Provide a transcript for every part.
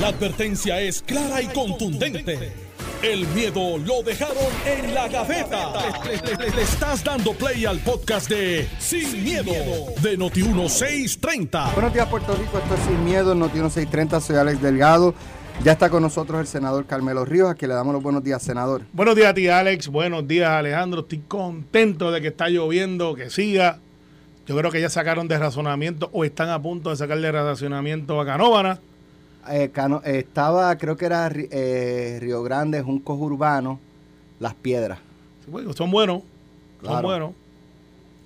La advertencia es clara y contundente. El miedo lo dejaron en la gaveta. Le, le estás dando play al podcast de Sin, miedo, de Noti1630. Buenos días, Puerto Rico. Esto es Sin Miedo, Noti1630. Soy Alex Delgado. Ya está con nosotros el senador Carmelo Ríos, a quien le damos los buenos días, senador. Buenos días a ti, Alex. Buenos días, Alejandro. Estoy contento de que está lloviendo, que siga. Yo creo que ya sacaron de razonamiento o están a punto de sacar de razonamiento a Canóvana. Eh, Cano- eh, estaba, creo que era eh, Río Grande, Juncos Urbanos, Las Piedras. Sí, bueno, Son buenos. Son buenos.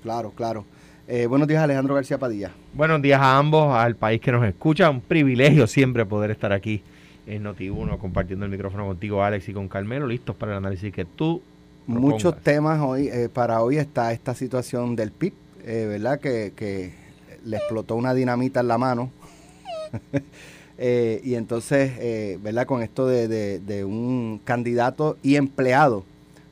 Claro, claro. Eh, buenos días, Alejandro García Padilla. Buenos días a ambos, al país que nos escucha. Un privilegio siempre poder estar aquí en Noti1 compartiendo el micrófono contigo, Alex, y con Carmelo, listos para el análisis que tú Muchos temas hoy, eh, para hoy está esta situación del PIB, eh, ¿verdad? Que, que le explotó una dinamita en la mano. Eh, y entonces, eh, ¿verdad? Con esto de, de- un candidato y empleado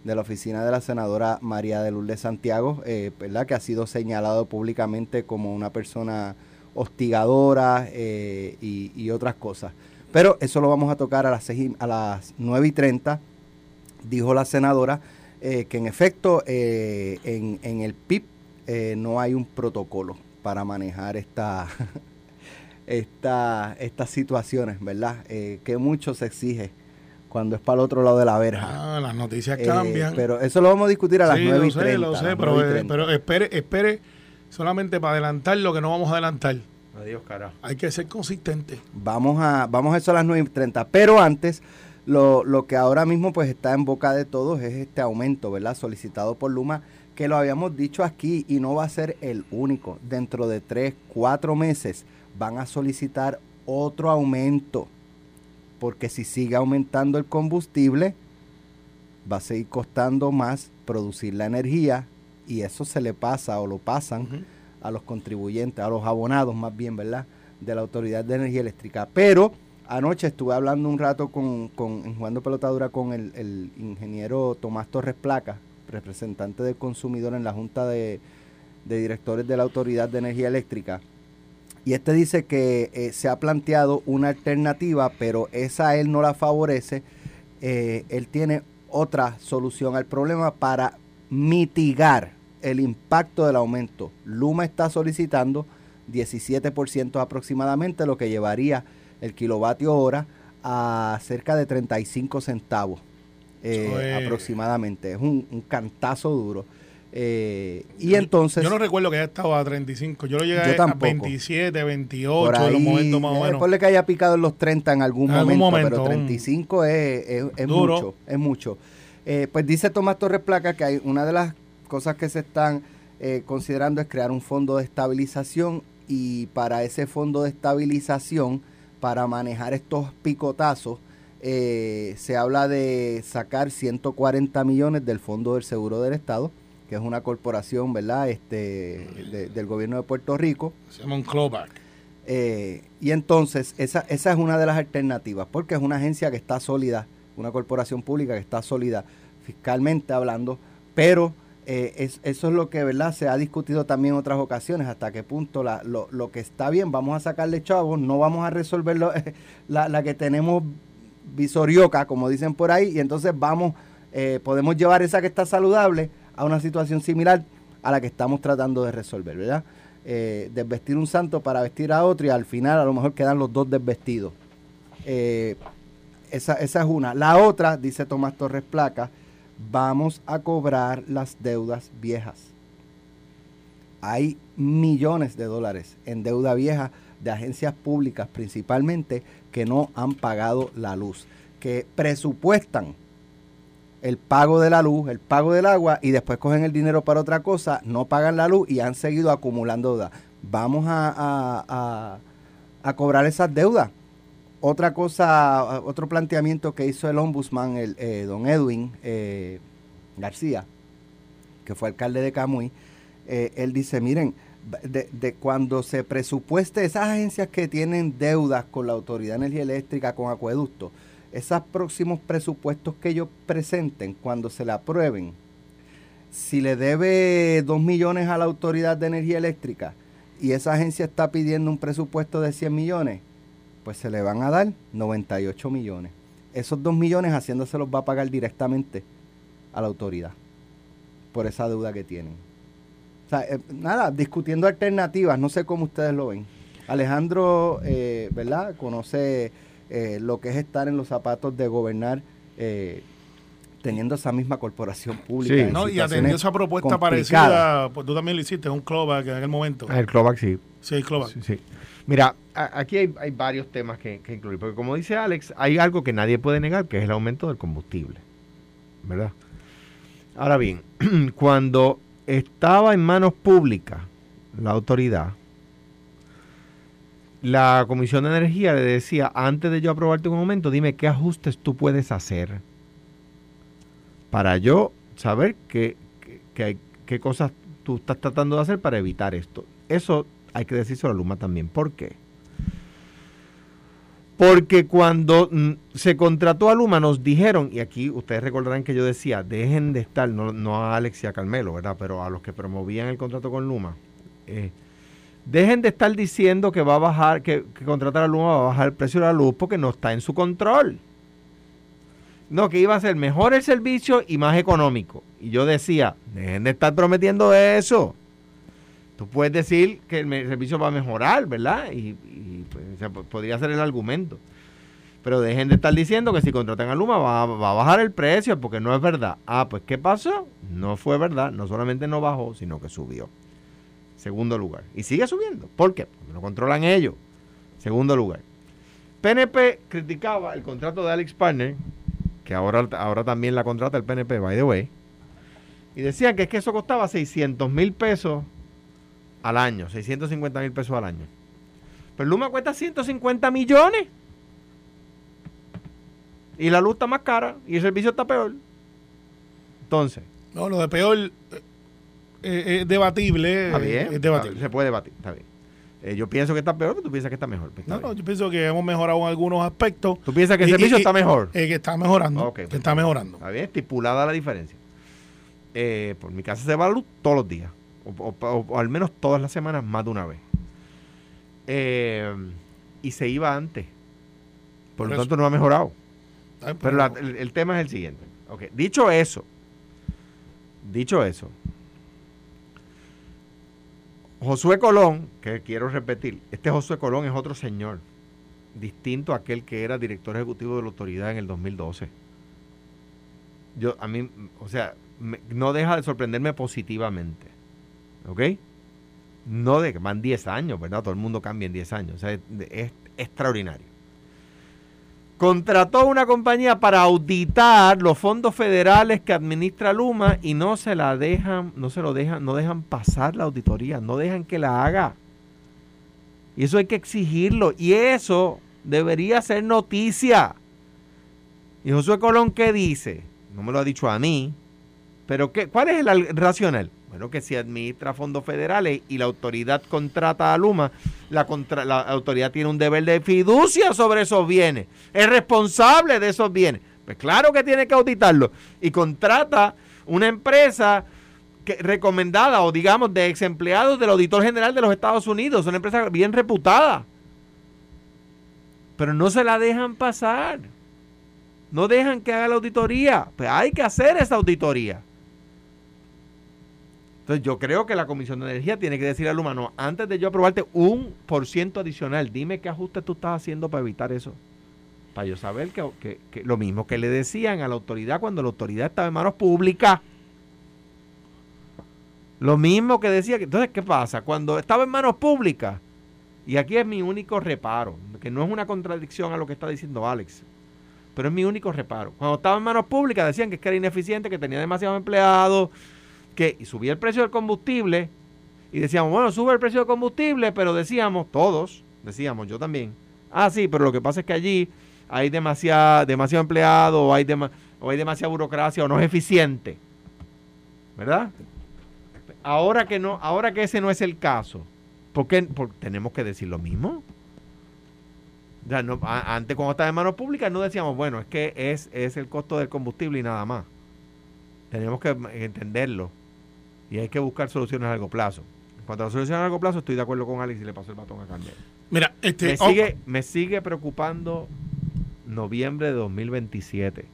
de la oficina de la senadora María de Lourdes Santiago, eh, ¿verdad? Que ha sido señalado públicamente como una persona hostigadora y, otras cosas. Pero eso lo vamos a tocar a las, seis y- a las 9 y 30 dijo la senadora que en efecto en, en el PIB no hay un protocolo para manejar esta, esta, estas situaciones, ¿verdad? Eh, que mucho se exige cuando es para el otro lado de la verja. Ah, las noticias Eh, cambian. pero eso lo vamos a discutir a las sí, 9 y lo sé, 30. lo sé, las pero, 9 y eh, 30. pero espere, espere solamente para adelantar lo que no vamos a adelantar. Adiós, carajo. Hay que ser consistente. Vamos a, vamos a eso a las 9 y 30. Pero antes, lo, lo que ahora mismo pues está en boca de todos es este aumento, ¿verdad? Solicitado por Luma, que lo habíamos dicho aquí y no va a ser el único. Dentro de 3, 4 meses van a solicitar otro aumento. Porque si sigue aumentando el combustible, va a seguir costando más producir la energía y eso se le pasa o lo pasan a los contribuyentes, a los abonados más bien, ¿verdad? De la Autoridad de Energía Eléctrica. Pero anoche estuve hablando un rato con, con jugando pelotadura con el, el ingeniero Tomás Torres Placa, representante del consumidor en la Junta de, de Directores de la Autoridad de Energía Eléctrica. Y este dice que eh, se ha planteado una alternativa, pero esa él no la favorece. Eh, él tiene otra solución al problema para mitigar el impacto del aumento. Luma está solicitando 17% aproximadamente, lo que llevaría el kilovatio hora a cerca de 35 centavos eh, aproximadamente. Es un, un cantazo duro. Eh, y entonces... Yo no recuerdo que haya estado a 35. Yo lo llegué Yo a tampoco. 27, 28, por en ahí, los momentos más o eh, menos. ponle que haya picado en los 30 en algún, En algún momento, momento, pero un- 35 es, es- es mucho, es mucho. Eh, pues dice Tomás Torres Placa que hay una de las cosas que se están eh, considerando es crear un fondo de estabilización y para ese fondo de estabilización, para manejar estos picotazos, eh, se habla de sacar 140 millones del Fondo del Seguro del Estado, que es una corporación, ¿verdad?, este, de- del gobierno de Puerto Rico. Se llama un clawback. Eh, y entonces, esa, esa es una de las alternativas, porque es una agencia que está sólida, una corporación pública que está sólida fiscalmente hablando, pero eh, es- eso es lo que verdad se ha discutido también en otras ocasiones, hasta qué punto la- lo, lo que está bien, vamos a sacarle chavos, no vamos a resolver lo- la, la que tenemos visorioca, como dicen por ahí, y entonces vamos, eh, podemos llevar esa que está saludable a una situación similar a la que estamos tratando de resolver, ¿verdad? Eh, desvestir un santo para vestir a otro y al final a lo mejor quedan los dos desvestidos. Eh, esa, esa es una. La otra, dice Tomás Torres Placa, vamos a cobrar las deudas viejas. Hay millones de dólares en deuda vieja de agencias públicas principalmente que no han pagado la luz, que presupuestan el pago de la luz, el pago del agua y después cogen el dinero para otra cosa, no pagan la luz y han seguido acumulando deuda. Vamos a, a- cobrar esas deudas. Otra cosa, otro planteamiento que hizo el ombudsman, el, eh, don Edwin eh, García, que fue alcalde de Camuy, eh, él dice, miren, de, de cuando se presupueste esas agencias que tienen deudas con la Autoridad de Energía Eléctrica, con acueductos, esos próximos presupuestos que ellos presenten, cuando se le aprueben, si le debe 2 millones a la Autoridad de Energía Eléctrica y esa agencia está pidiendo un presupuesto de 100 millones, pues se le van a dar 98 millones. Esos 2 millones Hacienda se los va a pagar directamente a la autoridad por esa deuda que tienen. O sea, eh, nada, discutiendo alternativas, no sé cómo ustedes lo ven. Alejandro, eh, ¿verdad? Conoce eh, lo que es estar en los zapatos de gobernar teniendo esa misma corporación pública. Sí. No, y atendiendo esa propuesta parecida, pues tú también lo hiciste, un clawback en aquel momento. El clawback, sí. Sí, el clawback. Sí, sí. Mira, aquí hay, varios temas que, que, incluir, porque como dice Alex, hay algo que nadie puede negar, que es el aumento del combustible, ¿verdad? Ahora bien, cuando estaba en manos públicas la autoridad, la Comisión de Energía le decía, antes de yo aprobarte un aumento, dime qué ajustes tú puedes hacer para yo saber qué, qué, cosas tú estás tratando de hacer para evitar esto. Eso hay que decirlo a Luma también. ¿Por qué? Porque cuando mm, se contrató a Luma nos dijeron, y aquí ustedes recordarán que yo decía, dejen de estar, no, a Alex y a Carmelo, ¿verdad? Pero a los que promovían el contrato con Luma, eh, dejen de estar diciendo que va a bajar, que, contratar a Luma va a bajar el precio de la luz porque no está en su control. No, que iba a ser mejor el servicio y más económico. Y yo decía, dejen de estar prometiendo eso. Tú puedes decir que el servicio va a mejorar, ¿verdad? Y, pues, podría ser el argumento. Pero dejen de estar diciendo que si contratan a Luma va, va, a bajar el precio, porque no es verdad. Ah, pues ¿qué pasó? No fue verdad. No solamente no bajó, sino que subió. Segundo lugar. Y sigue subiendo. ¿Por qué? Porque lo controlan ellos. Segundo lugar. PNP criticaba el contrato de Alex Partner que ahora, ahora también la contrata el PNP, by the way, y decían que es que eso costaba 600 mil pesos al año, 650 mil pesos al año. Pero Luma cuesta 150 millones. Y la luz está más cara y el servicio está peor. Entonces. No, lo de peor eh, eh, es debatible. Está bien. se puede debatir, está bien. Eh, yo pienso que está peor, pero tú piensas que está mejor. Pues, no, no, yo pienso que hemos mejorado en algunos aspectos. ¿Tú piensas que el servicio está mejor? Eh, que está mejorando. que está mejorando. Está bien, estipulada la diferencia. Eh, por mi casa se va la luz todos los días. O, al menos todas las semanas, más de una vez. y se iba antes. Por, lo tanto, no ha mejorado. pero, el, el, tema es el siguiente. Okay. Dicho eso, dicho eso, Josué Colón, que quiero repetir, este Josué Colón es otro señor, distinto a aquel que era director ejecutivo de la autoridad en el 2012. Yo, a mí, o sea, no deja de sorprenderme positivamente. ¿Ok? No de que van 10 años, ¿verdad? Todo el mundo cambia en 10 años. O sea, es extraordinario contrató una compañía para auditar los fondos federales que administra Luma y no se la dejan, no se lo dejan, no dejan pasar la auditoría, no dejan que la haga. Y eso hay que exigirlo y eso debería ser noticia. Y Josué Colón qué dice? No me lo ha dicho a mí, pero qué, ¿cuál es el racional? Bueno, que si administra fondos federales y la autoridad contrata a Luma, la, la autoridad tiene un deber de fiducia sobre esos bienes. Es responsable de esos bienes. Pues claro que tiene que auditarlo. Y contrata una empresa recomendada o digamos de ex empleados del auditor general de los Estados Unidos. Una empresa bien reputada. Pero no se la dejan pasar. No dejan que haga la auditoría. Pues hay que hacer esa auditoría. Entonces yo creo que la Comisión de Energía tiene que decir al humano, antes de yo aprobarte un por ciento adicional, dime qué ajuste tú estás haciendo para evitar eso. Para yo saber que, lo mismo que le decían a la autoridad cuando la autoridad estaba en manos públicas. Lo mismo que decía que, entonces, ¿qué pasa? Cuando estaba en manos públicas, y aquí es mi único reparo, que no es una contradicción a lo que está diciendo Alex, pero es mi único reparo. Cuando estaba en manos públicas decían que, que era ineficiente, que tenía demasiados empleados, que subía el precio del combustible y decíamos, bueno, sube el precio del combustible, pero decíamos, todos, decíamos, yo también, ah, sí, pero lo que pasa es que allí hay demasiado, demasiado empleado o hay, o hay demasiada burocracia o no es eficiente. ¿Verdad? Ahora que no, ahora que ese no es el caso, ¿por qué tenemos que decir lo mismo? Ya no, antes cuando estaba en manos públicas no decíamos, bueno, es que es, es el costo del combustible y nada más. Tenemos que entenderlo y hay que buscar soluciones a largo plazo. En cuanto a las soluciones a largo plazo, estoy de acuerdo con Alex y le paso el batón a Carmelo. Mira, este, me, oh, sigue, me sigue preocupando noviembre de 2027.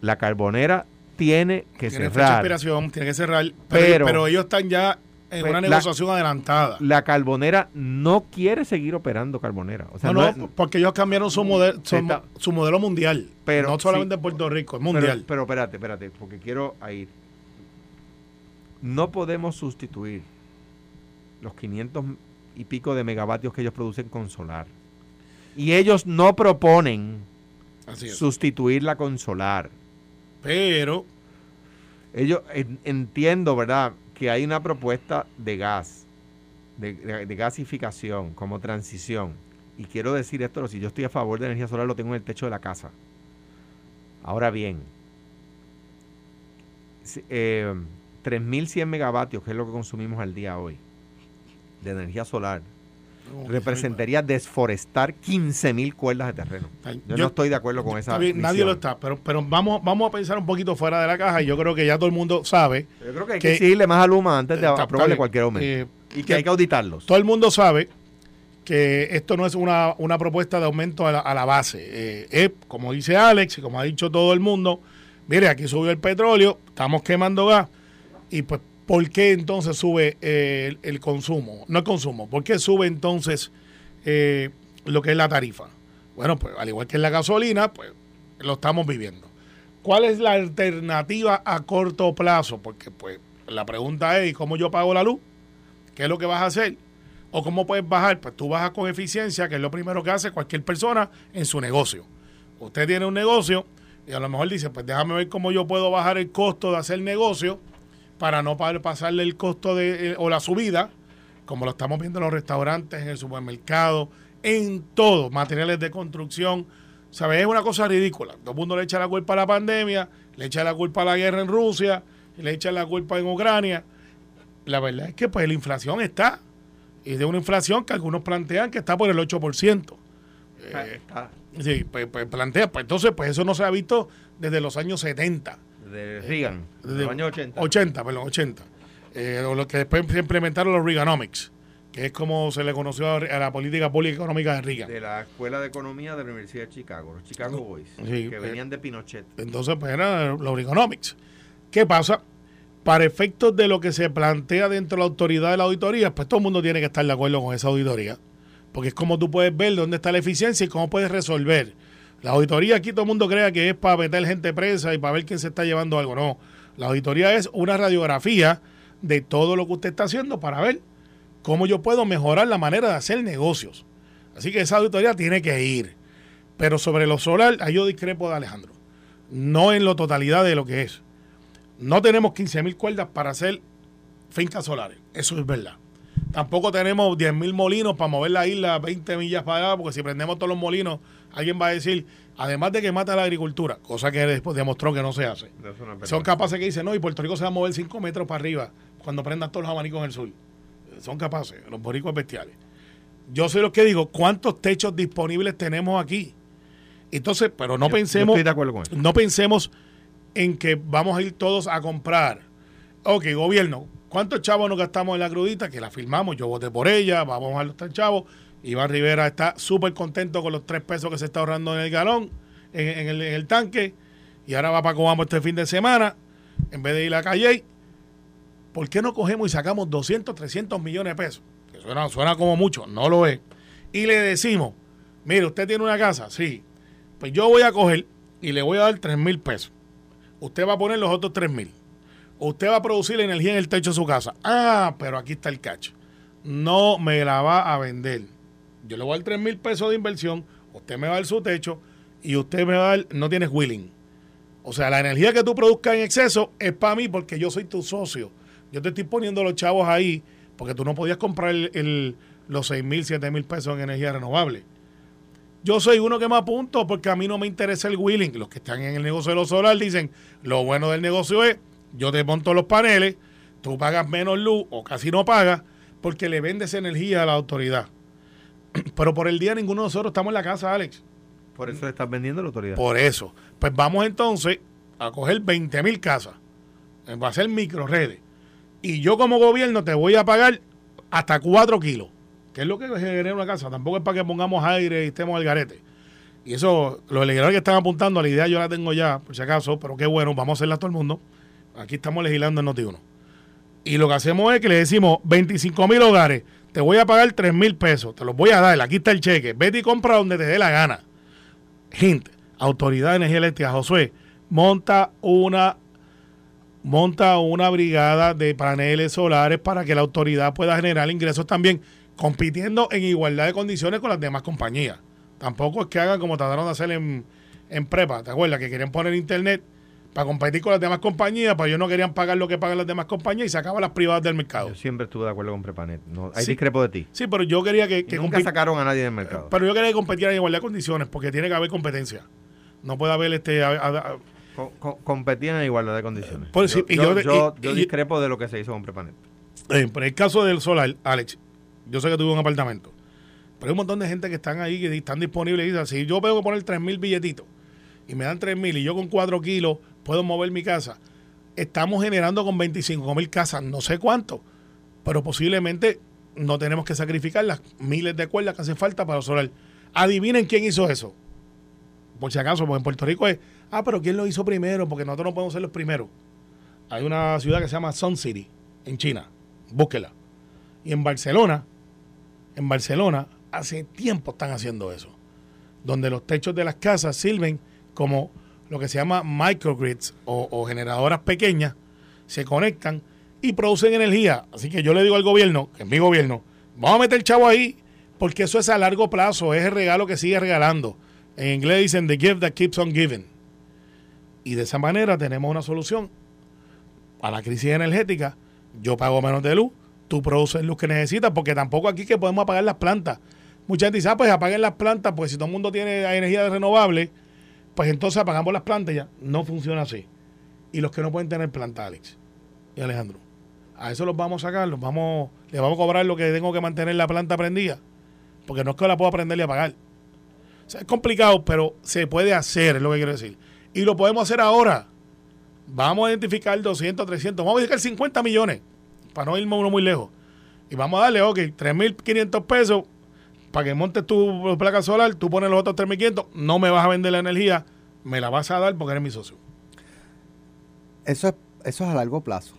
La carbonera tiene que tiene cerrar. expiración, tiene que cerrar, pero, Pero- pero ellos están ya en Pues, una la- negociación adelantada. La carbonera no quiere seguir operando carbonera. O sea, no, no no, es- porque ellos cambiaron su, modelo su, Está- su modelo mundial, Pero, no solamente sí. en Puerto Rico, es pero, mundial. pero espérate, espérate, porque quiero ir. No podemos sustituir los 500 y pico de megavatios que ellos producen con solar. Y ellos no proponen sustituirla con solar. Pero, Ellos en- entiendo, ¿verdad? Que hay una propuesta de gas, de, de- de gasificación como transición. Y quiero decir esto, si yo estoy a favor de energía solar, lo tengo en el techo de la casa. Ahora bien, eh, 3.100 megavatios, que es lo que consumimos al día hoy, de energía solar, representaría desforestar 15.000 cuerdas de terreno. Yo, no estoy de acuerdo con esa bien, nadie lo está, pero, pero vamos, vamos a pensar un poquito fuera de la caja y yo creo que ya todo el mundo sabe. Yo creo que hay que- que exigirle más a Luma antes de Está- aprobarle cualquier aumento. Eh, y que hay que auditarlos. todo el mundo sabe que esto no es una, una propuesta de aumento a la, a la base. Eh, es, como dice Alex y como ha dicho todo el mundo, mire, aquí subió el petróleo, estamos quemando gas. Y pues, ¿por qué entonces sube eh, el, consumo? No el consumo, ¿por qué sube entonces eh, lo que es la tarifa? Bueno, pues al igual que en la gasolina, pues lo estamos viviendo. ¿Cuál es la alternativa a corto plazo? Porque pues la pregunta es, ¿y cómo yo pago la luz? ¿Qué es lo que vas a hacer? ¿O cómo puedes bajar? Pues tú bajas con eficiencia, que es lo primero que hace cualquier persona en su negocio. Usted tiene un negocio y a lo mejor dice, pues déjame ver cómo yo puedo bajar el costo de hacer negocio para no pa- pasarle el costo de, eh, o la subida, como lo estamos viendo en los restaurantes, en el supermercado, en todo, materiales de construcción. ¿Sabes? Es una cosa ridícula. Todo el mundo le echa la culpa a la pandemia, le echa la culpa a la guerra en Rusia, le echa la culpa en Ucrania. La verdad es que pues la inflación está. Y de una inflación que algunos plantean que está por el 8%. Eh, sí, pues, pues plantea, pues entonces pues eso no se ha visto desde los años 70. De Reagan, Desde de los años 80. 80, perdón, 80. Eh, lo que después se implementaron los Reaganomics, que es como se le conoció a, a la política pública económica de Reagan. De la Escuela de Economía de la Universidad de Chicago, los Chicago Boys, Sí, que eh, venían de Pinochet. Entonces, pues eran los Reaganomics. ¿Qué pasa? Para efectos de lo que se plantea dentro de la autoridad de la auditoría, pues todo el mundo tiene que estar de acuerdo con esa auditoría. Porque es como tú puedes ver dónde está la eficiencia y cómo puedes resolver. La auditoría aquí todo el mundo crea que es para meter gente presa y para ver quién se está llevando algo. No, la auditoría es una radiografía de todo lo que usted está haciendo para ver cómo yo puedo mejorar la manera de hacer negocios. Así que esa auditoría tiene que ir. Pero sobre lo solar, ahí yo discrepo de Alejandro. No en la totalidad de lo que es. No tenemos 15 mil cuerdas para hacer fincas solares. Eso es verdad. Tampoco tenemos 10 mil molinos para mover la isla 20 millas para allá, porque si prendemos todos los molinos, alguien va a decir, además de que mata la agricultura, cosa que después demostró que no se hace. Son capaces que dicen, no, y Puerto Rico se va a mover 5 metros para arriba cuando prendan todos los abanicos en el sur. Son capaces, los boricos bestiales. Yo sé lo que digo, ¿cuántos techos disponibles tenemos aquí? Entonces, pero no Yo- yo pensemos, estoy de acuerdo con eso. no pensemos en que vamos a ir todos a comprar. Ok, gobierno, ¿cuántos chavos nos gastamos en la crudita? Que la firmamos, yo voté por ella, vamos a los tres chavos. Iván Rivera está súper contento con los tres pesos que se está ahorrando en el galón, en, el tanque, y ahora va para Coamo este fin de semana, en vez de ir a Calle. ¿Por qué no cogemos y sacamos 200, 300 millones de pesos? Que suena, suena como mucho, no lo es. Y le decimos, mire, usted tiene una casa, sí, pues yo voy a coger y le voy a dar 3 mil pesos. Usted va a poner los otros 3 mil. Usted va a producir energía en el techo de su casa. Ah, pero aquí está el cacho. No me la va a vender. Yo le voy a dar 3 mil pesos de inversión, usted me va a dar su techo y usted me va a dar, no tienes willing. O sea, la energía que tú produzcas en exceso es para mí porque yo soy tu socio. Yo te estoy poniendo los chavos ahí porque tú no podías comprar el- el- los 6 mil, 7 mil pesos en energía renovable. Yo soy uno que me apunto porque a mí no me interesa el wheeling. Los que están en el negocio de los solar dicen, lo bueno del negocio es, yo te monto los paneles, tú pagas menos luz o casi no pagas porque le vendes energía a la autoridad. Pero por el día ninguno de nosotros estamos en la casa, Alex. Por eso le están vendiendo a la autoridad. Por eso. Pues vamos entonces a coger 20 mil casas. Eh, Va a ser micro redes. Y yo como gobierno te voy a pagar hasta 4 kilos. que es lo que genera una casa. Tampoco es para que pongamos aire y estemos al garete. Y eso, los legisladores que están apuntando a la idea yo la tengo ya, por si acaso, pero qué bueno, vamos a hacerla a todo el mundo. Aquí estamos legislando en Noti1. Y lo que hacemos es que le decimos 25 mil hogares, te voy a pagar 3 mil pesos, te los voy a dar, aquí está el cheque, vete y compra donde te dé la gana. Hint, Autoridad de Energía Eléctrica, Josué, monta una monta una brigada de paneles solares para que la autoridad pueda generar ingresos también, compitiendo en igualdad de condiciones con las demás compañías. Tampoco es que hagan como trataron de hacer en, en prepa, ¿te acuerdas? Que querían poner internet para competir con las demás compañías, pero ellos no querían pagar lo que pagan las demás compañías y sacaban las privadas del mercado. Yo siempre estuve de acuerdo con Prepanet. No, Sí. discrepo de ti. Sí, pero yo quería que, que nunca sacaron a nadie del mercado. pero yo quería que competieran en igualdad de condiciones, porque tiene que haber competencia. No puede haber este a- a- a- Co- co- competían en igualdad de condiciones. Por yo, y yo, yo- yo- y- yo y- discrepo de lo que se hizo con Prepanet. Eh, pero en el caso del solar, Alex, yo sé que tuve un apartamento, pero hay un montón de gente que están ahí, que están disponibles y dicen, si yo tengo que poner 3 mil billetitos y me dan 3 mil y yo con 4 kilos puedo mover mi casa, estamos generando con 25 mil casas, no sé cuánto, pero posiblemente no tenemos que sacrificar las miles de cuerdas que hacen falta para solar. Adivinen quién hizo eso. Por si acaso, porque en Puerto Rico es, ah, pero ¿quién lo hizo primero? Porque nosotros no podemos ser los primeros. Hay una ciudad que se llama Sun City, en China. Búsquela. Y en Barcelona, en Barcelona, hace tiempo están haciendo eso. Donde los techos de las casas sirven como lo que se llama microgrids o, generadoras pequeñas, se conectan y producen energía. Así que yo le digo al gobierno, que es mi gobierno, vamos a meter el chavo ahí, porque eso es a largo plazo, es el regalo que sigue regalando. En inglés dicen the gift that keeps on giving. Y de esa manera tenemos una solución a la crisis energética. Yo pago menos de luz, tú produces luz que necesitas, porque tampoco aquí que podemos apagar las plantas. Mucha gente dice, ah, pues apaguen las plantas, pues si todo el mundo tiene energía renovable, pues entonces apagamos las plantas ya. No funciona así. Y los que no pueden tener planta, Alex y Alejandro, a eso los vamos a sacar, los vamos, le vamos a cobrar lo que tengo que mantener la planta prendida, porque no es que la pueda prender y apagar. O sea, es complicado, pero se puede hacer, es lo que quiero decir. Y lo podemos hacer ahora. Vamos a identificar 200, 300, vamos a identificar 50 millones, para no irme uno muy lejos. Y vamos a darle, ok, 3.500 pesos para que montes tu placa solar, tú pones los otros 3.500, no me vas a vender la energía, me la vas a dar porque eres mi socio. Eso es, eso es a largo plazo.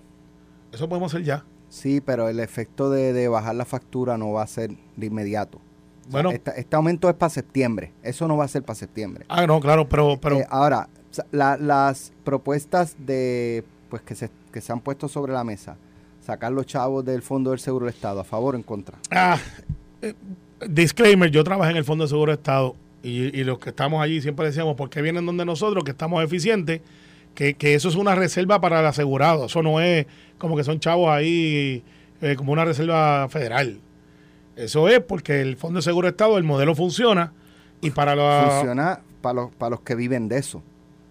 Eso podemos hacer ya. Sí, pero el efecto de, de bajar la factura no va a ser de inmediato. O sea, Bueno. esta- este aumento es para septiembre. Eso no va a ser para septiembre. Ah, no, claro, pero... pero Eh, ahora, la- las propuestas de pues que se, que se han puesto sobre la mesa, sacar los chavos del Fondo del Seguro del Estado, ¿a favor o en contra? Ah, eh, disclaimer, yo trabajé en el Fondo de Seguro de Estado y, y los que estamos allí siempre decíamos, ¿por qué vienen donde nosotros, que estamos eficientes? Que, que eso es una reserva para el asegurado, eso no es como que son chavos ahí eh, como una reserva federal. Eso es porque el Fondo de Seguro de Estado, el modelo funciona y para los... Funciona para los, para los que viven de eso.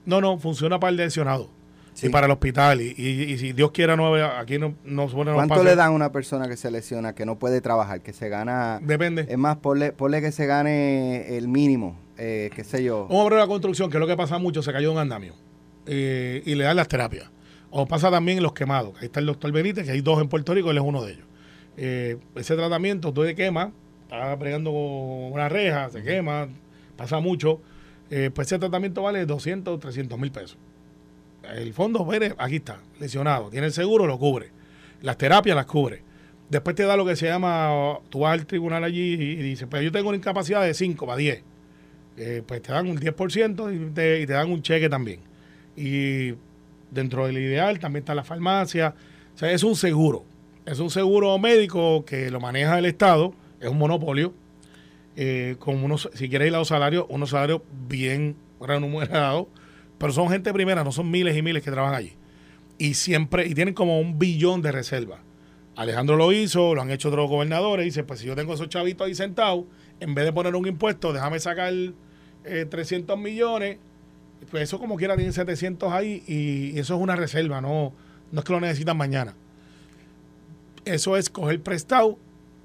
No, no, funciona para el lesionado Sí. y para el hospital y, y- y si Dios quiera, no, aquí no, no se pone no ¿Cuánto le dan a una persona que se lesiona, que no puede trabajar, que se gana... Depende. Es más, ponle, ponle que se gane el mínimo, eh, qué sé yo. Un hombre de la construcción, que es lo que pasa mucho, se cayó de un andamio eh, y le dan las terapias. O pasa también en los quemados. Ahí está el doctor Benítez, que hay dos en Puerto Rico, él es uno de ellos. Eh, ese tratamiento, tú te quemas, estás pregando una reja, se quema, pasa mucho. eh, pues ese tratamiento vale 200, 300 mil pesos. El fondo, mire, aquí está, lesionado. Tiene el seguro, lo cubre. Las terapias las cubre. Después te da lo que se llama, tú vas al tribunal allí y, y dices, pues yo tengo una incapacidad de 5 para 10 eh, pues te dan un 10% y te, y te dan un cheque también. Y dentro del ideal también está la farmacia. O sea, es un seguro. Es un seguro médico que lo maneja el Estado, es un monopolio, eh, con unos, si quieres ir a los salarios, unos salarios bien remunerados, pero son gente primera, no son miles y miles que trabajan allí. Y siempre, y tienen como un billón de reservas. Alejandro lo hizo, lo han hecho otros gobernadores. Dice, pues si yo tengo esos chavitos ahí sentados, en vez de poner un impuesto, déjame sacar eh, 300 millones. Pues eso como quiera tienen 700 ahí y, y eso es una reserva, no, no es que lo necesitan mañana. Eso es coger prestado,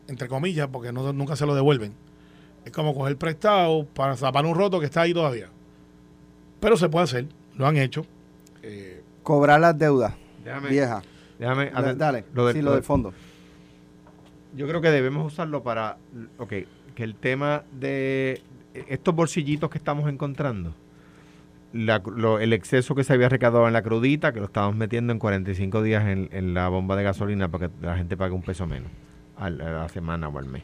entre comillas, porque no, nunca se lo devuelven. Es como coger prestado para tapar un roto que está ahí todavía. Pero se puede hacer, lo han hecho. Eh, Cobrar las deudas Déjame, viejas. déjame Da- hacer- Dale, lo del- sí, lo del- fondo. Yo creo que debemos usarlo para, ok, que el tema de estos bolsillitos que estamos encontrando, el exceso que se había recaudado en la crudita, que lo estamos metiendo en 45 días en, la bomba de gasolina para que la gente pague un peso menos a la, semana o al mes.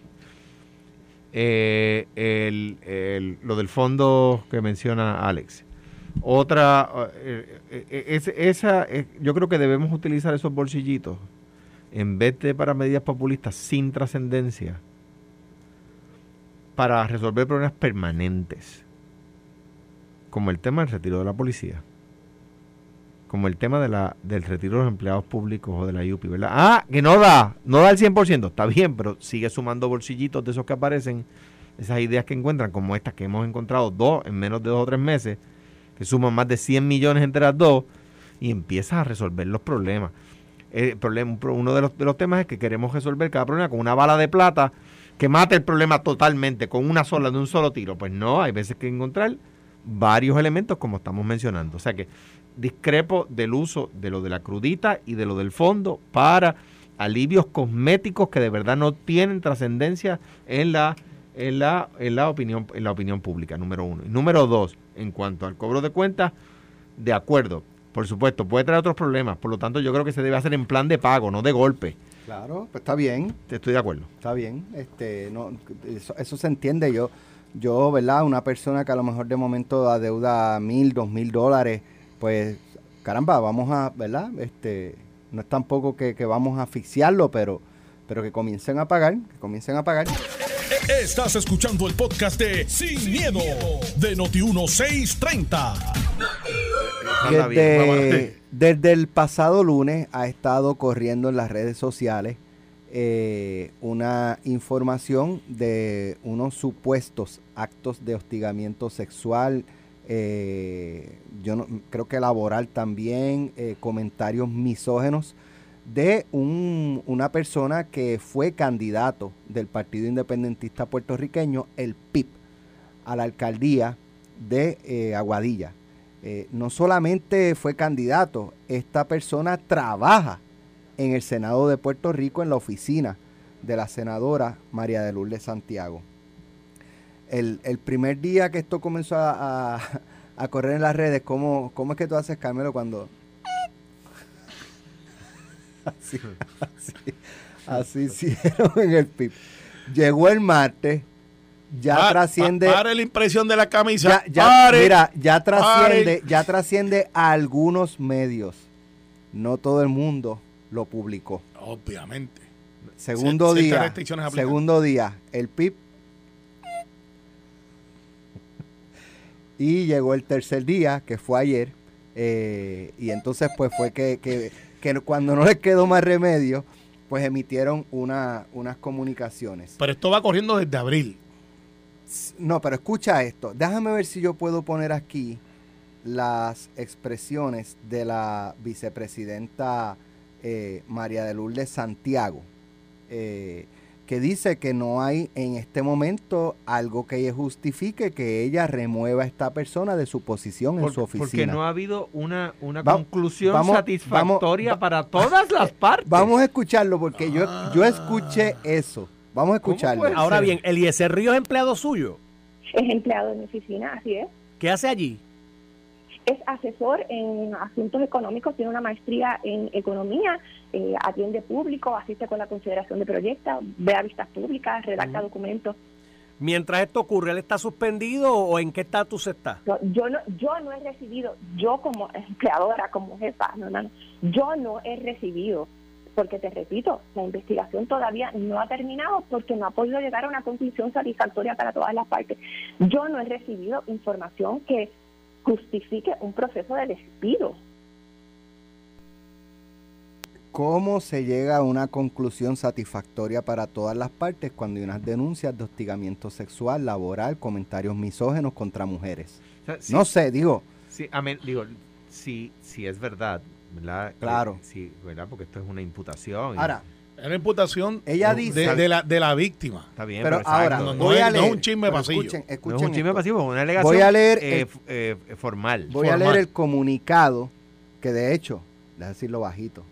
Eh, lo del fondo que menciona Alex. Otra, eh, eh, esa, yo creo que debemos utilizar esos bolsillitos en vez de para medidas populistas sin trascendencia para resolver problemas permanentes, como el tema del retiro de la policía, como el tema de la, del retiro de los empleados públicos o de la IUPI, ¿verdad? Ah, que no da, no da el 100%, está bien, pero sigue sumando bolsillitos de esos que aparecen, esas ideas que encuentran, como estas que hemos encontrado dos en menos de dos o tres meses, que suman más de 100 millones entre las dos, y empiezas a resolver los problemas. El problema, uno de los, de los temas es que queremos resolver cada problema con una bala de plata que mate el problema totalmente con una sola, de un solo tiro. Pues no, hay veces que encontrar varios elementos como estamos mencionando. O sea que discrepo del uso de lo de la crudita y de lo del fondo para alivios cosméticos que de verdad no tienen trascendencia en la, en, la, en, la opinión, en la opinión pública, número uno. Y número dos, en cuanto al cobro de cuentas, de acuerdo, por supuesto, puede traer otros problemas, por lo tanto yo creo que se debe hacer en plan de pago, no de golpe. Claro, pues está bien. Estoy de acuerdo. Está bien. Este, no, eso, se entiende. Yo, yo, ¿verdad? Una persona que a lo mejor de momento adeuda mil, dos mil dólares, pues, caramba, vamos a, ¿verdad? Este, no es tampoco que, que vamos a asfixiarlo, pero, pero que comiencen a pagar, que comiencen a pagar. Estás escuchando el podcast de Sin, miedo, de Noti1630. Desde, desde, el pasado lunes ha estado corriendo en las redes sociales eh, una información de unos supuestos actos de hostigamiento sexual, eh, yo no, creo que laboral también, eh, comentarios misógenos de un, una persona que fue candidato del Partido Independentista Puertorriqueño, el PIP, a la alcaldía de eh, Aguadilla. Eh, no solamente fue candidato, esta persona trabaja en el Senado de Puerto Rico en la oficina de la senadora María de Lourdes Santiago. El, primer día que esto comenzó a, correr en las redes, ¿cómo, ¿cómo es que tú haces, Carmelo, cuando así, así, hicieron en el PIB. Llegó el martes, ya trasciende. Para la impresión de la camisa. Ya, mira, ya trasciende, ya trasciende a algunos medios. No todo el mundo lo publicó. Obviamente. Segundo día. Segundo día, el PIB. Y llegó el tercer día, que fue ayer. Eh, y entonces, pues fue que, que que cuando no les quedó más remedio, pues emitieron una, unas comunicaciones. Pero esto va corriendo desde abril. No, pero escucha esto. Déjame ver si yo puedo poner aquí las expresiones de la vicepresidenta eh, María de Lourdes Santiago. Eh, que dice que no hay en este momento algo que justifique que ella remueva a esta persona de su posición en su oficina. Porque no ha habido una, una conclusión satisfactoria para todas las partes. Vamos a escucharlo porque yo, yo escuché eso. Vamos a escucharlo. Ahora bien, ¿Eliezer Río es empleado suyo? Es empleado de mi oficina, así es. ¿Qué hace allí? Es asesor en asuntos económicos, tiene una maestría en economía, eh, atiende público, asiste con la consideración de proyectos, ve a vistas públicas, redacta documentos. Mientras esto ocurre, ¿él está suspendido o en qué estatus está? yo no yo no he recibido, yo como empleadora, como jefa, no, no, yo no he recibido, porque te repito, la investigación todavía no ha terminado porque no ha podido llegar a una conclusión satisfactoria para todas las partes. Yo no he recibido información que justifique un proceso de despido. ¿Cómo se llega a una conclusión satisfactoria para todas las partes cuando hay unas denuncias de hostigamiento sexual, laboral, comentarios misógenos contra mujeres? no sé, digo. Sí, amén, digo, si, si es verdad, ¿verdad? Claro. sí, ¿verdad? Porque esto es una imputación. Ahora, es una imputación ella dice, de, la, de la víctima. Está bien, pero, ahora no, voy a leer, no es un chisme pasillo. Escuchen, escuchen no es un chisme pasillo, es una alegación voy a leer eh, eh, formal. Voy a leer el comunicado que de hecho, déjame decirlo bajito,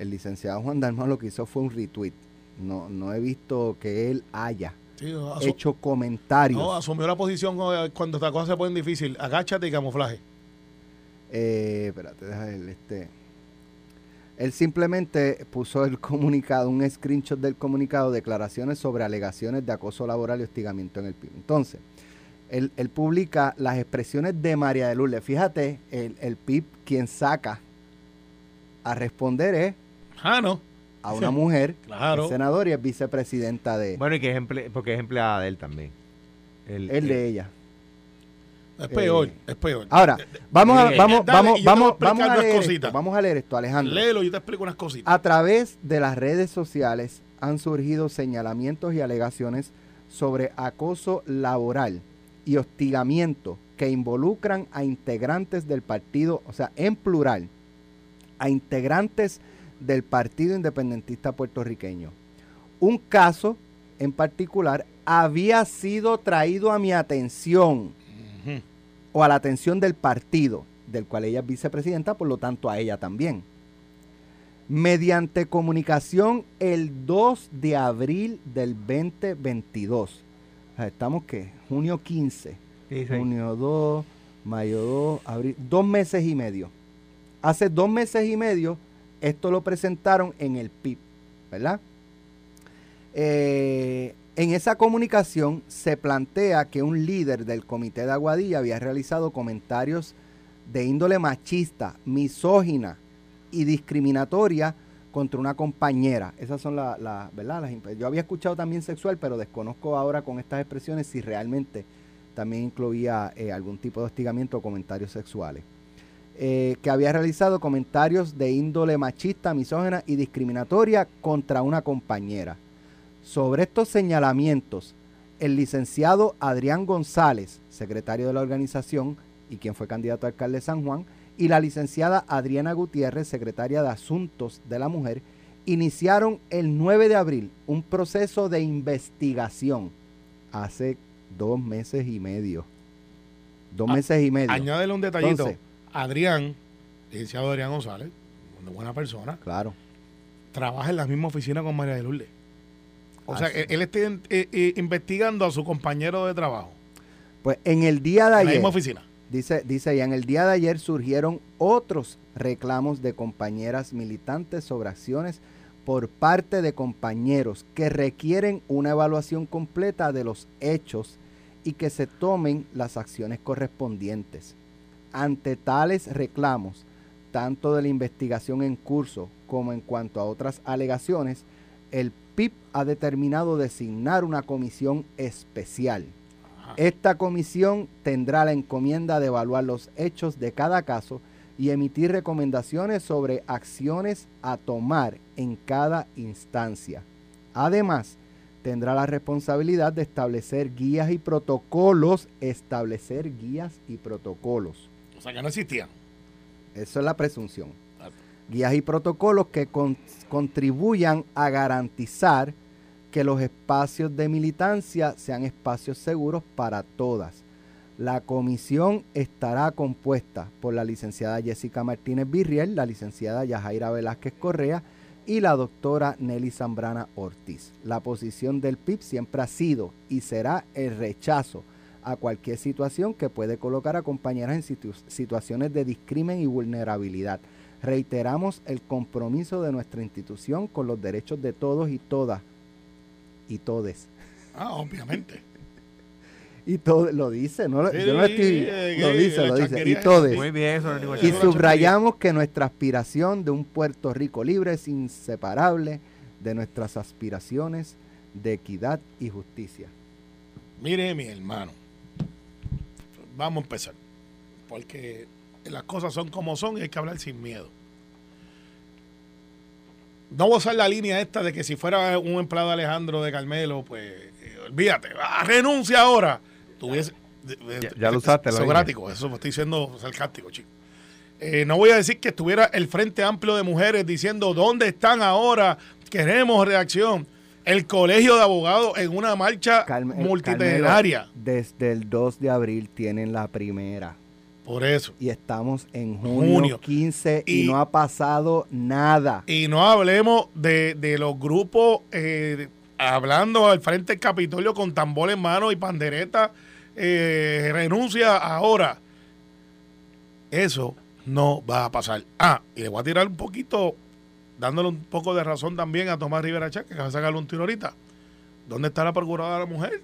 el licenciado Juan Dalmau lo que hizo fue un retweet. No, no he visto que él haya Sí, hecho comentarios. no, asumió la posición cuando esta cosa se pone difícil. Agáchate y camuflaje. Eh, espérate, deja el este. Él simplemente puso el comunicado, un screenshot del comunicado, declaraciones sobre alegaciones de acoso laboral y hostigamiento en el PIB. Entonces, él, él publica las expresiones de María de Lourdes. Fíjate, el, el PIB quien saca a responder es Ah, no. a una mujer, Claro. es senadora y es vicepresidenta de Bueno, y que es emple- porque es empleada de él también. El- de el- ella. Es peor, Eh, es peor. Ahora, vamos a, eh, vamos, dale, vamos, vamos, vamos a unas leer cositas. esto, vamos a leer esto, Alejandro. Léelo, yo te explico unas cositas. A través de las redes sociales han surgido señalamientos y alegaciones sobre acoso laboral y hostigamiento que involucran a integrantes del partido, o sea, en plural, a integrantes del Partido Independentista Puertorriqueño. Un caso en particular había sido traído a mi atención o a la atención del partido, del cual ella es vicepresidenta, por lo tanto a ella también. Mediante comunicación el 2 de abril del 2022. O sea, Estamos que junio 15, Sí, sí. junio 2, mayo 2, abril, dos meses y medio. Hace dos meses y medio esto lo presentaron en el PIB, ¿verdad? Eh, en esa comunicación se plantea que un líder del comité de Aguadilla había realizado comentarios de índole machista, misógina y discriminatoria contra una compañera. Esas son las, la, ¿verdad? Yo había escuchado también sexual, pero desconozco ahora con estas expresiones si realmente también incluía eh, algún tipo de hostigamiento o comentarios sexuales. Eh, que había realizado comentarios de índole machista, misógina y discriminatoria contra una compañera. Sobre estos señalamientos, el licenciado Adrián González, secretario de la organización y quien fue candidato a alcalde de San Juan, y la licenciada Adriana Gutiérrez, secretaria de Asuntos de la Mujer, iniciaron el 9 de abril un proceso de investigación hace dos meses y medio. Dos Ah, meses y medio. Añádele un detallito. Entonces- Adrián, licenciado Adrián González, una buena persona, Claro. trabaja en la misma oficina con María de Lourdes. O sea, Así. él, él está eh, eh, investigando a su compañero de trabajo. Pues en el día de En la ayer, misma oficina. dice, dice ella, en el día de ayer surgieron otros reclamos de compañeras militantes sobre acciones por parte de compañeros que requieren una evaluación completa de los hechos y que se tomen las acciones correspondientes. Ante tales reclamos, tanto de la investigación en curso como en cuanto a otras alegaciones, el PIB ha determinado designar una comisión especial. Esta comisión tendrá la encomienda de evaluar los hechos de cada caso y emitir recomendaciones sobre acciones a tomar en cada instancia. Además, tendrá la responsabilidad de establecer guías y protocolos, establecer guías y protocolos. O sea, que no existían. Eso es la presunción. Guías y protocolos que con- contribuyan a garantizar que los espacios de militancia sean espacios seguros para todas. La comisión estará compuesta por la licenciada Jessica Martínez Virriel, la licenciada Yajaira Velázquez Correa y la doctora Nelly Zambrana Ortiz. La posición del PIB siempre ha sido y será el rechazo a cualquier situación que puede colocar a compañeras en situ- situaciones de discrimen y vulnerabilidad. Reiteramos el compromiso de nuestra institución con los derechos de todos y todas y todes. Ah, obviamente. Y todo lo dice, no lo, Sí, yo no estoy, eh, lo eh, dice, lo dice. Y todes. Muy bien, eso no Y subrayamos que nuestra aspiración de un Puerto Rico libre es inseparable de nuestras aspiraciones de equidad y justicia. Mire, mi hermano. Vamos a empezar. Porque las cosas son como son y hay que hablar sin miedo. No voy a usar la línea esta de que si fuera un empleado de Alejandro de Carmelo, pues eh, olvídate, ah, renuncia ahora. Tuviese, Ya- ya lo usaste, la Socrático, eso me estoy diciendo sarcástico, chico. Eh, no voy a decir que estuviera el Frente Amplio de Mujeres diciendo dónde están ahora, queremos reacción. El Colegio de Abogados en una marcha Carme- multitudinaria. Desde el 2 de abril tienen la primera. Por eso. Y estamos en junio, Junio. 15 y, Y- no ha pasado nada. Y no hablemos de, de los grupos eh, hablando al frente del Capitolio con tambor en mano y pandereta. eh, renuncia ahora. Eso no va a pasar. Ah, y le voy a tirar un poquito, dándole un poco de razón también a Tomás Rivera Chá, que va a sacarle un tiro ahorita. ¿Dónde está la procuradora de la mujer?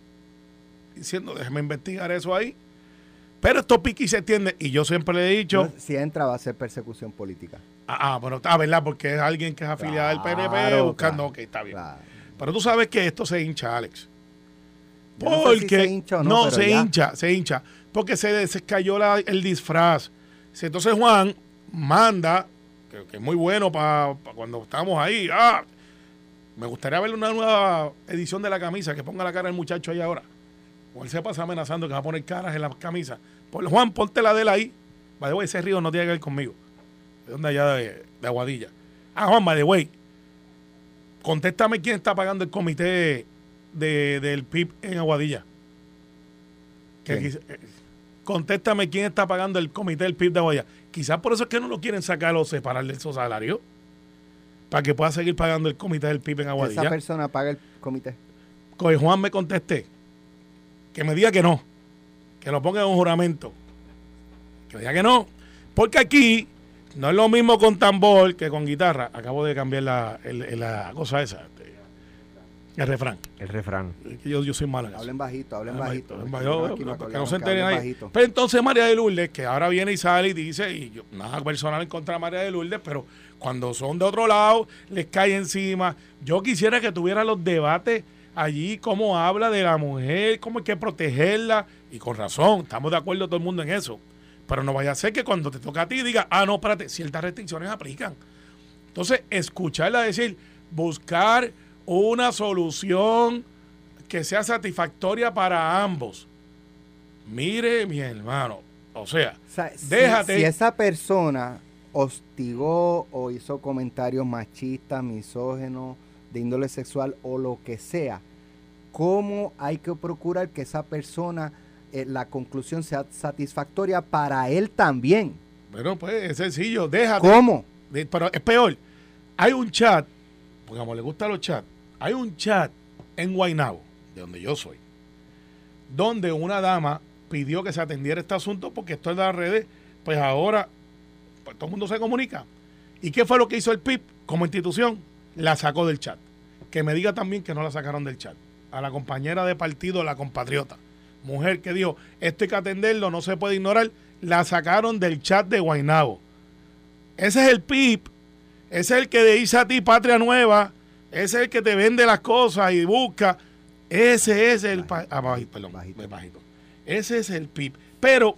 Diciendo, déjeme investigar eso ahí. Pero esto pique y se entiende. Y yo siempre le he dicho. No, si entra va a ser persecución política. Ah, ah, bueno, está, ¿verdad? Porque es alguien que es afiliado al PNP buscando. claro, ok, está bien. Claro. Pero tú sabes que esto se hincha, Alex. No sé Porque. si se hincha o no, no, pero se ya. hincha, se hincha. Porque se, se cayó la- el disfraz. Entonces Juan manda, que, que es muy bueno para cuando estamos ahí. Ah, me gustaría ver una nueva edición de la camisa que ponga la cara del muchacho ahí ahora. O él se pasa amenazando que va a poner caras en la camisa. Por, Juan, ponte la de él ahí. By the way, ese río no tiene que ver conmigo. ¿De dónde allá de, de Aguadilla? Ah, Juan, by the way, contéstame quién está pagando el comité de, del PIB en Aguadilla. Contéstame quién está pagando el comité del PIB de Aguadilla. Quizás por eso es que no lo quieren sacar o separar de esos salarios. Para que pueda seguir pagando el comité del PIB en Esa Aguadilla. persona paga el comité. Que Juan me conteste. Que me diga que no. Que lo ponga en un juramento. Que me diga que no. Porque aquí no es lo mismo con tambor que con guitarra. Acabo de cambiar la, el- la cosa esa. El refrán. El refrán. Yo, yo soy malo. Hablen bajito, hablen Hablen bajito. que no se que entere hablen nadie. bajito. Pero entonces María de Lourdes, que ahora viene y sale y dice, y yo, nada personal en contra de María de Lourdes, pero cuando son de otro lado, les cae encima. Yo quisiera que tuviera los debates allí, cómo habla de la mujer, cómo hay que protegerla, y con razón, estamos de acuerdo todo el mundo en eso. Pero no vaya a ser que cuando te toca a ti diga, ah, no, espérate, ciertas restricciones aplican. Entonces, escucharla decir, buscar una solución que sea satisfactoria para ambos. Mire, mi hermano, o sea, O sea, si- Déjate. Si, esa persona hostigó o hizo comentarios machistas, misógenos, de índole sexual o lo que sea, ¿cómo hay que procurar que esa persona, eh, la conclusión sea satisfactoria para él también? bueno, pues es sencillo, déjate. ¿Cómo? De- pero es peor. Hay un chat, porque como le gustan los chats, hay un chat en Guaynabo, de donde yo soy, donde una dama pidió que se atendiera este asunto porque esto es de las redes, pues ahora pues todo el mundo se comunica. ¿Y qué fue lo que hizo el PIB como institución? La sacó del chat. Que me diga también que no la sacaron del chat. A la compañera de partido, la compatriota, mujer que dijo, esto hay que atenderlo, no se puede ignorar, la sacaron del chat de Guaynabo. Ese es el PIB. Ese es el que dice a ti patria nueva. Ese es el que te vende las cosas y busca. Ese es el... pa- ah, bajito, perdón, Bajito. bajito. Ese es el PIB. Pero,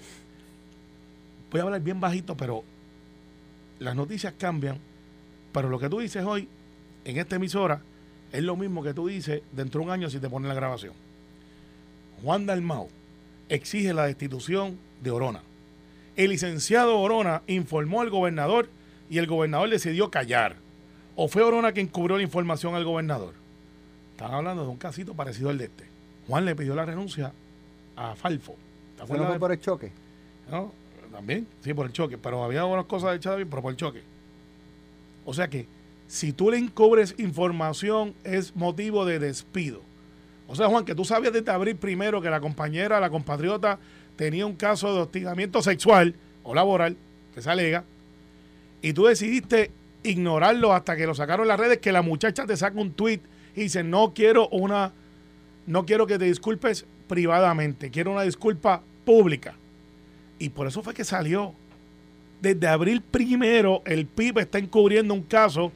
voy a hablar bien bajito, pero las noticias cambian. Pero lo que tú dices hoy en esta emisora es lo mismo que tú dices dentro de un año si te ponen la grabación. Juan Dalmau exige la destitución de Orona. El licenciado Orona informó al gobernador y el gobernador decidió callar. ¿O fue Orona quien cubrió la información al gobernador? Están hablando de un casito parecido al de este. Juan le pidió la renuncia a Falfo. ¿Te ¿Eso no acuerdas fue de- por el choque? ¿no? También, sí, por el choque. Pero había unas cosas echadas bien, pero por el choque. O sea que, si tú le encubres información, es motivo de despido. O sea, Juan, que tú sabías desde abril primero que la compañera, la compatriota, tenía un caso de hostigamiento sexual o laboral, que se alega, y tú decidiste ignorarlo hasta que lo sacaron las redes, que la muchacha te saca un tweet y dice, no quiero una, no quiero que te disculpes privadamente, quiero una disculpa pública. Y por eso fue que salió. Desde abril primero, el PIB está encubriendo un caso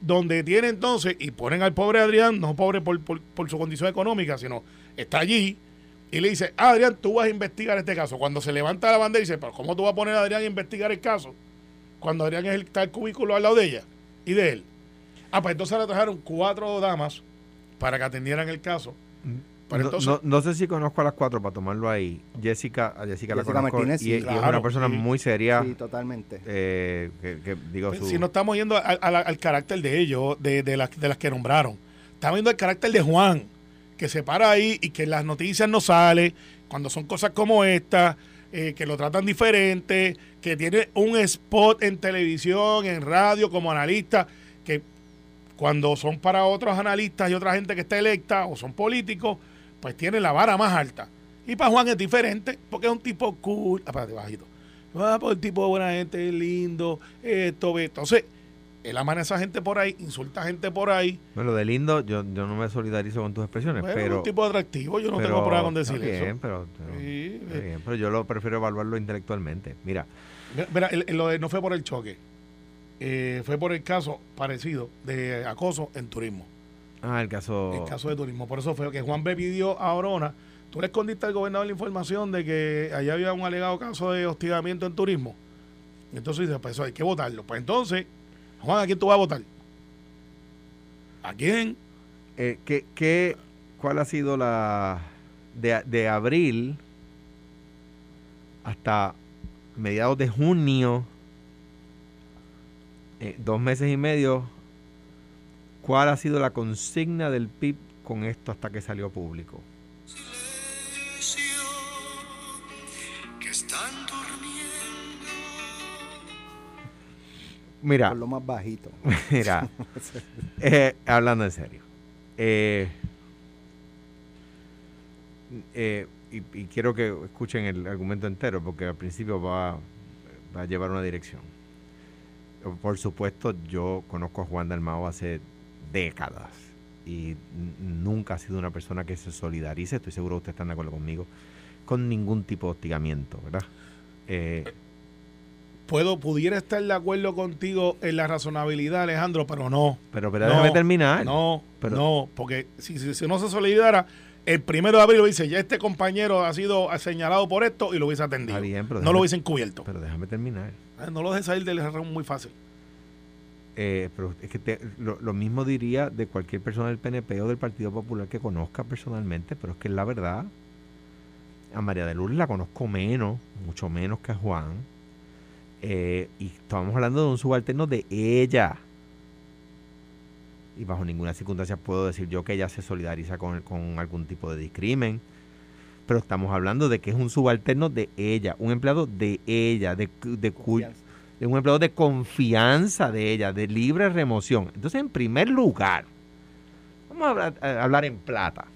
donde tiene entonces, y ponen al pobre Adrián, no pobre por, por- su condición económica, sino está allí, y le dice, Adrián, tú vas a investigar este caso. Cuando se levanta la bandera y dice, pero ¿cómo tú vas a poner a Adrián a investigar el caso? Cuando Adrián es el, está el cubículo al lado de ella y de él. Ah, pues entonces le trajeron cuatro damas para que atendieran el caso. Pero No, entonces, no- no sé si conozco a las cuatro para tomarlo ahí. Jessica, a Jessica, la Jessica conozco Martínez, y, y es una persona sí. muy seria. Sí, totalmente. eh, que, que digo Pues, su, si no estamos yendo al, carácter de ellos, de, de las, de las que nombraron, estamos viendo el carácter de Juan, que se para ahí y que en las noticias no sale, cuando son cosas como esta, eh, que lo tratan diferente, que tiene un spot en televisión, en radio, como analista, que cuando son para otros analistas y otra gente que está electa o son políticos, pues tiene la vara más alta. Y para Juan es diferente, porque es un tipo cool. Aparte, bajito. Ah, pues el tipo de buena gente, lindo, esto, esto. Entonces, él amana a esa gente por ahí, insulta a gente por ahí. Bueno, de lindo, yo, yo no me solidarizo con tus expresiones, Bueno, es pero... un tipo atractivo, yo no pero- tengo problema con decir bien, eso. Pero, pero- Sí, está eh. bien, pero yo lo prefiero evaluarlo intelectualmente. Mira, Mira, mira, el- el- lo de no fue por el choque, eh, fue por el caso parecido de acoso en turismo. ah, el caso... El caso de turismo. Por eso fue que Juan B. pidió a Orona. Tú le escondiste al gobernador la información de que allá había un alegado caso de hostigamiento en turismo. Entonces dice, pues eso hay que votarlo. Pues entonces, Juan, ¿a quién tú vas a votar? ¿A quién? Eh, ¿qué, qué- cuál ha sido la... De, de abril hasta mediados de junio, eh, dos meses y medio, ¿cuál ha sido la consigna del PIB con esto hasta que salió público? Mira, Por lo más bajito. Mira, eh, hablando en serio, eh, eh, y, y quiero que escuchen el argumento entero porque al principio va, va a llevar una dirección. Por supuesto, yo conozco a Juan Dalmao hace décadas y nunca ha sido una persona que se solidarice, estoy seguro que ustedes están de acuerdo conmigo, con ningún tipo de hostigamiento, ¿verdad? Eh, Puedo, pudiera estar de acuerdo contigo en la razonabilidad, Alejandro, pero no. pero, pero No, déjame terminar. No, Pero- no, porque si, si, si no se solidara, el primero de abril lo dice, ya este compañero ha sido señalado por esto y lo hubiese atendido. Bien, pero no déjame- lo hubiesen cubierto. Pero déjame terminar. Ah, No lo dejes salir del error muy fácil. Eh, pero es que te- lo, lo mismo diría de cualquier persona del PNP o del Partido Popular que conozca personalmente, pero es que es la verdad. A María de Lourdes la conozco menos, mucho menos que a Juan. Eh, y estamos hablando de un subalterno de ella. Y bajo ninguna circunstancia puedo decir yo que ella se solidariza con, con algún tipo de discrimen. Pero estamos hablando de que es un subalterno de ella, un empleado de ella, de, de, de un empleado de confianza de ella, de libre remoción. Entonces, en primer lugar, vamos a hablar, a hablar en plata.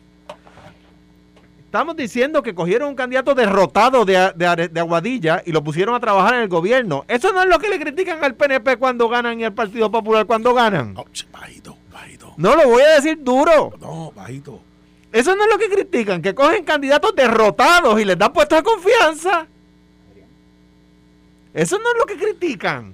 Estamos diciendo que cogieron un candidato derrotado de, de Aguadilla y lo pusieron a trabajar en el gobierno. Eso no es lo que le critican al PNP cuando ganan y al Partido Popular cuando ganan. No, bajito, bajito. No lo voy a decir duro. No, bajito. Eso no es lo que critican, que cogen candidatos derrotados y les dan puestos de confianza. Eso no es lo que critican.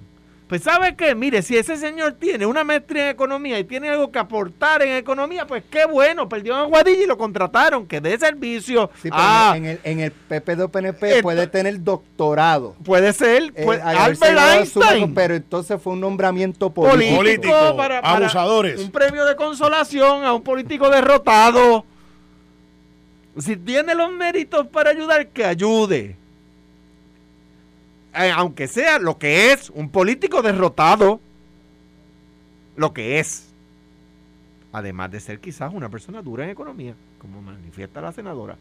Pues sabe qué, mire, si ese señor tiene una maestría en economía y tiene algo que aportar en economía, pues qué bueno, perdió en Aguadilla y lo contrataron, que dé servicio. Sí, pero ah, en, el, en el PPD-PNP Esto- puede tener doctorado. puede ser, Eh, pues, haberse Albert Einstein. pero entonces fue un nombramiento político. político, Político, para- para abusadores. un premio de consolación a un político derrotado. Si tiene los méritos para ayudar, que ayude. Eh, aunque sea lo que es, un político derrotado, lo que es. Además de ser quizás una persona dura en economía, como manifiesta la senadora.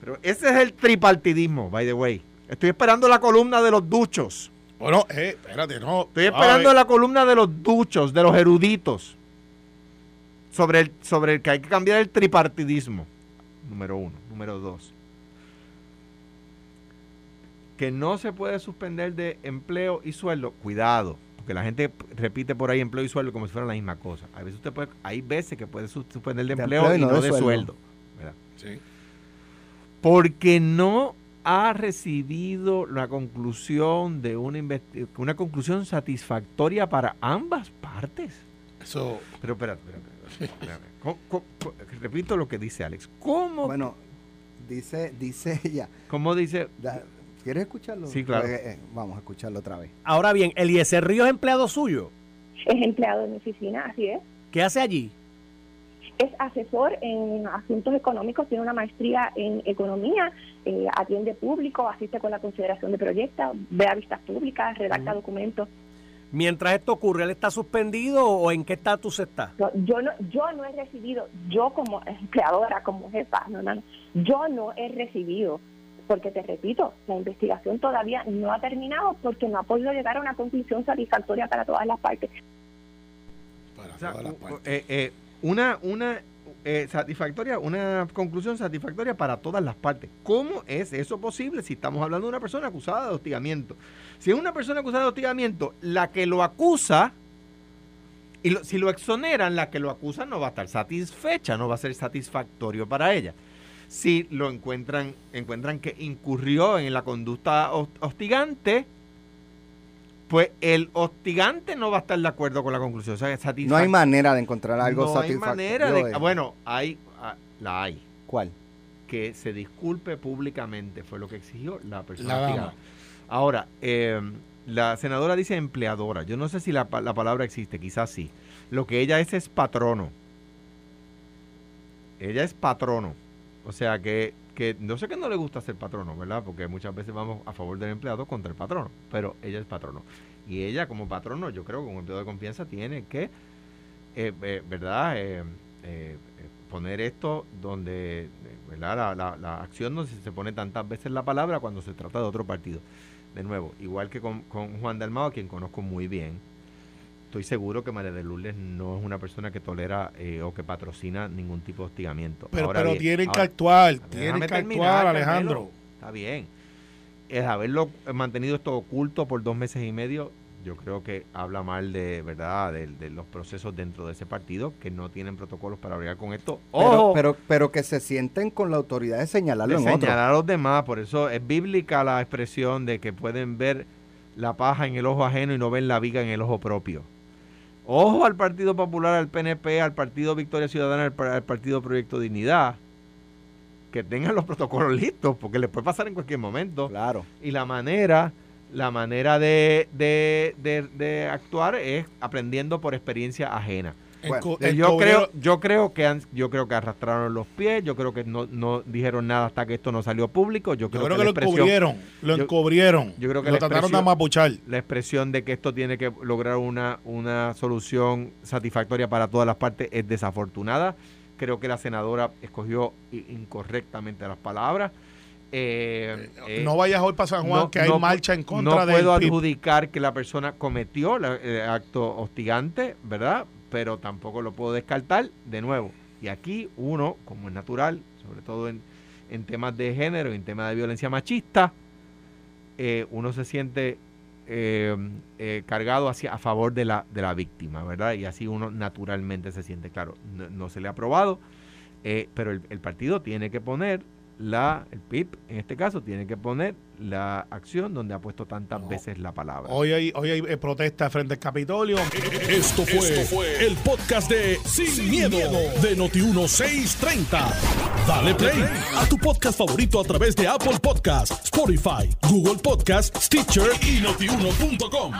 Pero ese es el tripartidismo, by the way. Estoy esperando la columna de los duchos. Bueno, eh, espérate, no. Estoy esperando la columna de los duchos, de los eruditos, sobre el, sobre el que hay que cambiar el tripartidismo. Número uno. Número dos. Que no se puede suspender de empleo y sueldo. Cuidado, porque la gente repite por ahí empleo y sueldo como si fueran la misma cosa. A veces usted puede, hay veces que puede sus- suspender de De empleo, y no de sueldo. ¿verdad? Sí. porque no ha recibido la conclusión de una, una conclusión satisfactoria para ambas partes. Eso. Pero espérate, espérate. espérate, espérate. ¿Cómo- cómo- cómo- repito lo que dice Alex. ¿Cómo, Bueno, dice, dice ella. cómo dice? da- ¿Quieres escucharlo? Sí, claro. Eh, eh, vamos a escucharlo otra vez. Ahora bien, Eliezer Río es empleado suyo. Es empleado de mi oficina, así es. ¿Qué hace allí? Es asesor en asuntos económicos, tiene una maestría en economía, eh, atiende público, asiste con la consideración de proyectos, ve a vistas públicas, redacta documentos. Mientras esto ocurre, ¿él está suspendido o en qué estatus está? No, yo no yo no he recibido, yo como empleadora, como jefa, no, no, no, yo no he recibido porque te repito, la investigación todavía no ha terminado porque no ha podido llegar a una conclusión satisfactoria para todas las partes. Para O sea, todas las partes. eh, eh, una, una eh, satisfactoria, una conclusión satisfactoria para todas las partes. ¿Cómo es eso posible si estamos hablando de una persona acusada de hostigamiento? Si es una persona acusada de hostigamiento, la que lo acusa, y lo- si lo exoneran, la que lo acusa no va a estar satisfecha, no va a ser satisfactorio para ella. Si lo encuentran, encuentran que incurrió en la conducta hos- hostigante, pues el hostigante no va a estar de acuerdo con la conclusión. O sea, No hay manera de encontrar algo no hay satisfactorio. manera de. de- Bueno, hay, ah, la hay. ¿Cuál? Que se disculpe públicamente, fue lo que exigió la persona La hostigada. dama. Ahora, eh, la senadora dice empleadora. Yo no sé si la, la palabra existe, quizás sí. Lo que ella es es patrono. Ella es patrono. O sea que, que no sé que no le gusta ser patrono, ¿verdad? Porque muchas veces vamos a favor del empleado contra el patrono. Pero ella es patrono. Y ella como patrono, yo creo que como empleado de confianza tiene que, eh, eh, ¿verdad? Eh, eh, eh, poner esto donde, ¿verdad? La, la- la acción se, se pone tantas veces la palabra cuando se trata de otro partido. De nuevo, igual que con, con Juan Dalmao, a quien conozco muy bien, estoy seguro que María de Lourdes no es una persona que tolera eh, o que patrocina ningún tipo de hostigamiento. Pero, Ahora pero bien, tienen que ahora- actuar, Déjame tienen que terminar, actuar, Carmelo. Alejandro. Está bien. El haberlo mantenido esto oculto por dos meses y medio, yo creo que habla mal de verdad de, de los procesos dentro de ese partido que no tienen protocolos para bregar con esto. Pero, Ojo, pero, pero que se sienten con la autoridad de señalarlo de en otro. señalar a los demás. Por eso es bíblica la expresión de que pueden ver la paja en el ojo ajeno y no ven la viga en el ojo propio. Ojo al Partido Popular, al PNP, al Partido Victoria Ciudadana, al, al Partido Proyecto Dignidad, que tengan los protocolos listos, porque les puede pasar en cualquier momento. Claro. Y la manera, la manera de, de- de- de actuar es aprendiendo por experiencia ajena. Yo creo, yo creo que han- yo creo que arrastraron los pies, yo creo que no, no dijeron nada hasta que esto no salió público. Yo Yo creo, que, lo encubrieron, lo yo- encubrieron. yo creo que lo trataron de amapuchar. la expresión de que esto tiene que lograr una, una solución satisfactoria para todas las partes es desafortunada. Creo que la senadora escogió incorrectamente las palabras. Eh, eh, no vayas hoy para San Juan, no- que hay no marcha en contra no del puedo PIB. adjudicar que la persona cometió la- el acto hostigante, ¿verdad? Pero tampoco lo puedo descartar de nuevo. Y aquí uno, como es natural, sobre todo en, en temas de género, en temas de violencia machista, eh, uno se siente eh, eh, cargado hacia a favor de la, de la víctima, ¿verdad? Y así uno naturalmente se siente, claro, no, no se le ha aprobado, eh, pero el partido tiene que poner la, el PIB en este caso, tiene que poner la acción donde ha puesto tantas No. veces la palabra. Hoy hay, hoy hay eh, protesta frente al Capitolio. Esto fue, el podcast de Sin, miedo, de Noti1630. Dale play a tu podcast favorito a través de Apple Podcasts, Spotify, Google Podcasts, Stitcher y notiuno.com.